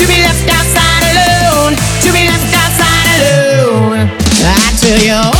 to be left outside alone, to be left outside alone. I tell you.